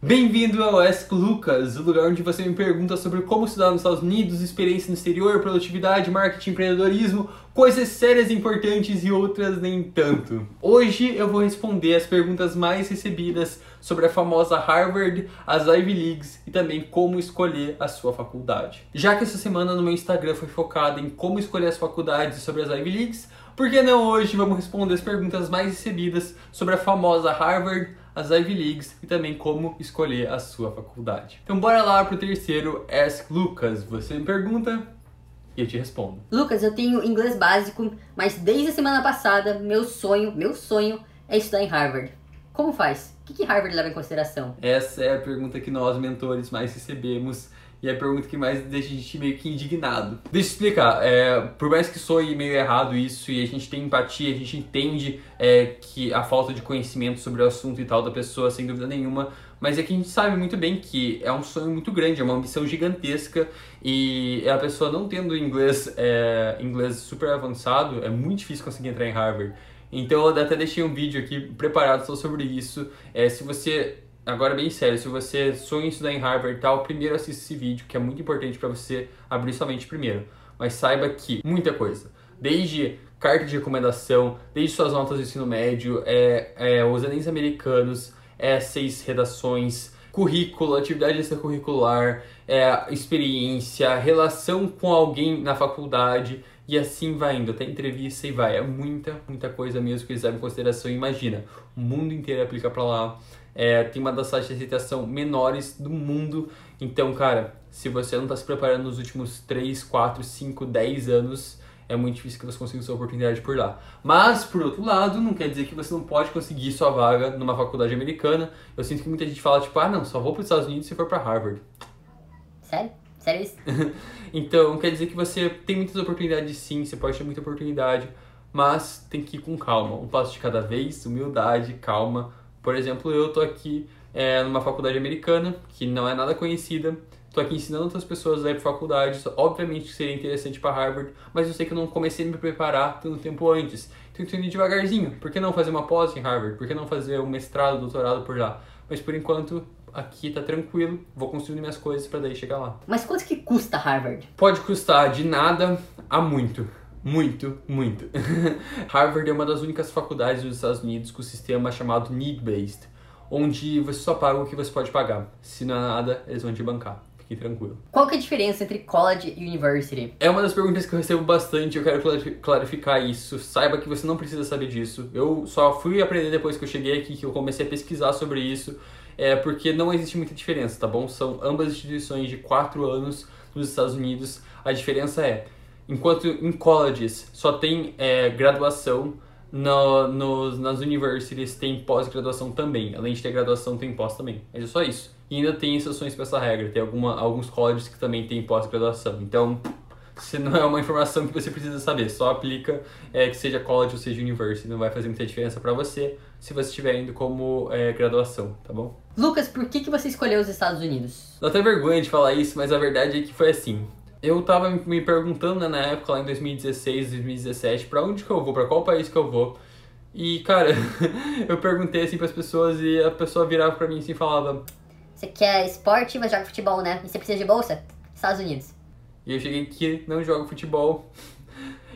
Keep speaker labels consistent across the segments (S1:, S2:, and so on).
S1: Bem-vindo ao Ask Lucas, o lugar onde você me pergunta sobre como estudar nos Estados Unidos, experiência no exterior, produtividade, marketing, empreendedorismo, coisas sérias e importantes e outras nem tanto. Hoje eu vou responder as perguntas mais recebidas sobre a famosa Harvard, as Ivy Leagues e também como escolher a sua faculdade. Já que essa semana no meu Instagram foi focada em como escolher as faculdades e sobre as Ivy Leagues, por que não hoje vamos responder as perguntas mais recebidas sobre a famosa Harvard, as Ivy Leagues e também como escolher a sua faculdade. Então bora lá pro terceiro Ask Lucas. Você me pergunta e eu te respondo.
S2: Lucas, eu tenho inglês básico, mas desde a semana passada meu sonho, meu sonho é estudar em Harvard. Como faz? O que, que Harvard leva em consideração?
S1: Essa é a pergunta que nós, mentores, mais recebemos e é a pergunta que mais deixa a gente meio que indignado. Deixa eu explicar, é, por mais que soe meio errado isso e a gente tem empatia, a gente entende é, que a falta de conhecimento sobre o assunto e tal da pessoa, sem dúvida nenhuma, mas é que a gente sabe muito bem que é um sonho muito grande, é uma ambição gigantesca e a pessoa não tendo inglês, é, inglês super avançado, é muito difícil conseguir entrar em Harvard. Então eu até deixei um vídeo aqui preparado só sobre isso. É, se você agora bem sério, se você sonha em estudar em Harvard e tal, primeiro assista esse vídeo, que é muito importante para você abrir sua mente primeiro. Mas saiba que muita coisa, desde carta de recomendação, desde suas notas do ensino médio, é, é, os Enems americanos, essays, redações, currículo, atividade extracurricular, é, experiência, relação com alguém na faculdade e assim vai indo, até entrevista e vai. É muita, muita coisa mesmo que eles levam em consideração. Imagina, o mundo inteiro aplica para lá é, tem uma das taxas de aceitação menores do mundo. Então, cara, se você não está se preparando nos últimos 3, 4, 5, 10 anos, é muito difícil que você consiga sua oportunidade por lá. Mas, por outro lado, não quer dizer que você não pode conseguir sua vaga numa faculdade americana. Eu sinto que muita gente fala, tipo, ah, não, só vou para os Estados Unidos se for para Harvard.
S2: Sério?
S1: Então, quer dizer que você tem muitas oportunidades sim, você pode ter muita oportunidade, mas tem que ir com calma. Um passo de cada vez, humildade, calma por exemplo, eu tô aqui é, numa faculdade americana, que não é nada conhecida, tô aqui ensinando outras pessoas a ir para faculdade, obviamente seria interessante para Harvard, mas eu sei que eu não comecei a me preparar tanto tempo antes. Então eu tô indo devagarzinho. Por que não fazer uma pós em Harvard? Por que não fazer um mestrado, doutorado por lá? Mas por enquanto aqui tá tranquilo, vou construindo minhas coisas para daí chegar lá.
S2: Mas quanto que custa Harvard?
S1: Pode custar de nada a muito. Muito, muito. Harvard é uma das únicas faculdades dos Estados Unidos com o sistema chamado need-based, onde você só paga o que você pode pagar. Se não é nada, eles vão te bancar. Fique tranquilo.
S2: Qual que é a diferença entre college e university?
S1: É uma das perguntas que eu recebo bastante, eu quero clarificar isso. Saiba que você não precisa saber disso. Eu só fui aprender depois que eu cheguei aqui, que eu comecei a pesquisar sobre isso, é porque não existe muita diferença, tá bom? São ambas instituições de quatro anos nos Estados Unidos. A diferença é Enquanto em colleges só tem é, graduação, no, no, nas universities tem pós-graduação também. Além de ter graduação, tem pós também. Mas é só isso. E ainda tem exceções para essa regra. Tem alguma, alguns colleges que também tem pós-graduação. Então, se não é uma informação que você precisa saber, só aplica é, que seja college ou seja university. Não vai fazer muita diferença para você se você estiver indo como é, graduação, tá bom?
S2: Lucas, por que, que você escolheu os Estados Unidos?
S1: Dá até vergonha de falar isso, mas a verdade é que foi assim eu tava me perguntando né, na época, lá em 2016, 2017, para onde que eu vou, para qual país que eu vou. E, cara, eu perguntei assim pras pessoas e a pessoa virava pra mim assim e falava:
S2: Você quer esporte, mas joga futebol, né? E você precisa de bolsa? Estados Unidos.
S1: E eu cheguei aqui, não jogo futebol.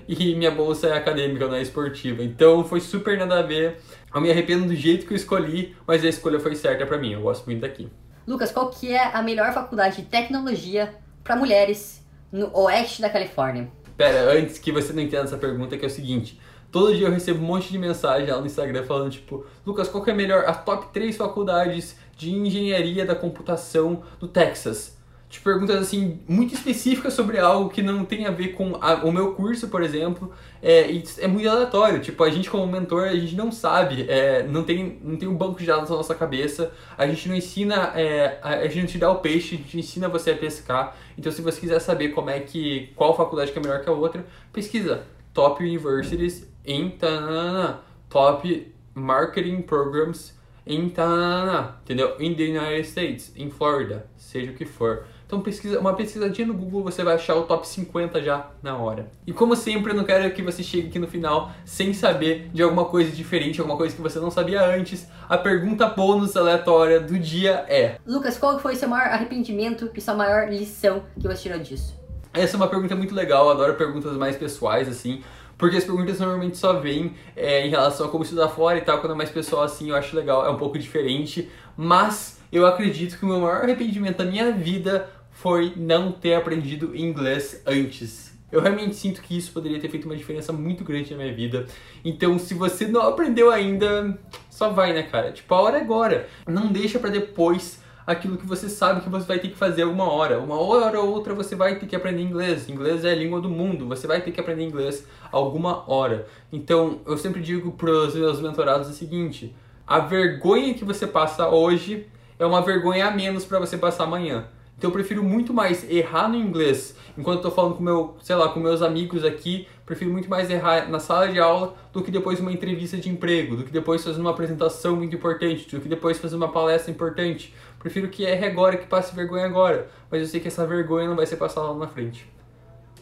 S1: E minha bolsa é acadêmica, não é esportiva. Então foi super nada a ver. Eu me arrependo do jeito que eu escolhi, mas a escolha foi certa para mim. Eu gosto muito daqui.
S2: Lucas, qual que é a melhor faculdade de tecnologia para mulheres no oeste da Califórnia?
S1: Pera, antes que você não entenda essa pergunta, que é o seguinte. Todo dia eu recebo um monte de mensagem lá no Instagram falando, tipo, Lucas, qual que é melhor? As top 3 faculdades de engenharia da computação do Texas de perguntas assim muito específicas sobre algo que não tem a ver com a, o meu curso, por exemplo, é, é muito aleatório. Tipo, a gente como mentor, a gente não sabe, é, não, tem, não tem um banco de dados na nossa cabeça, a gente não ensina, é, a, gente não te dá o peixe, a gente ensina você a pescar. Então, se você quiser saber como é que, qual faculdade que é melhor que a outra, pesquisa Top Universities em tanana, Top Marketing Programs em Tanana, entendeu? In the United States, em Florida, seja o que for. Então pesquisa, uma pesquisadinha no Google você vai achar o top 50 já na hora. E como sempre, eu não quero que você chegue aqui no final sem saber de alguma coisa diferente, alguma coisa que você não sabia antes. A pergunta bônus aleatória do dia é:
S2: Lucas, qual foi seu maior arrependimento e sua maior lição que você tirou disso?
S1: Essa é uma pergunta muito legal, eu adoro perguntas mais pessoais assim. Porque as perguntas normalmente só vêm é, em relação a como estudar fora e tal, quando é mais pessoal assim, eu acho legal, é um pouco diferente. Mas eu acredito que o meu maior arrependimento da minha vida foi não ter aprendido inglês antes. Eu realmente sinto que isso poderia ter feito uma diferença muito grande na minha vida. Então, se você não aprendeu ainda, só vai, né, cara? Tipo, a hora é agora. Não deixa para depois aquilo que você sabe que você vai ter que fazer alguma hora. Uma hora ou outra você vai ter que aprender inglês. Inglês é a língua do mundo. Você vai ter que aprender inglês alguma hora. Então, eu sempre digo para os meus mentorados o seguinte: a vergonha que você passa hoje é uma vergonha a menos para você passar amanhã. Então eu prefiro muito mais errar no inglês enquanto estou falando com meu, sei lá, com meus amigos aqui, prefiro muito mais errar na sala de aula do que depois uma entrevista de emprego, do que depois fazer uma apresentação muito importante, do que depois fazer uma palestra importante. Prefiro que erre agora, que passe vergonha agora, mas eu sei que essa vergonha não vai ser passada lá na frente.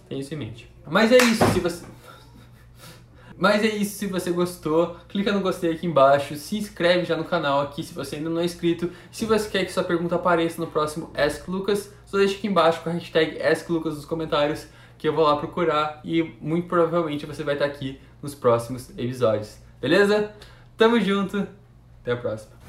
S1: Tenha isso em mente. Mas é isso, se você mas é isso, se você gostou, clica no gostei aqui embaixo, se inscreve já no canal aqui se você ainda não é inscrito. Se você quer que sua pergunta apareça no próximo Ask Lucas, só deixa aqui embaixo com a hashtag Ask Lucas nos comentários que eu vou lá procurar e muito provavelmente você vai estar aqui nos próximos episódios. Beleza? Tamo junto, até a próxima.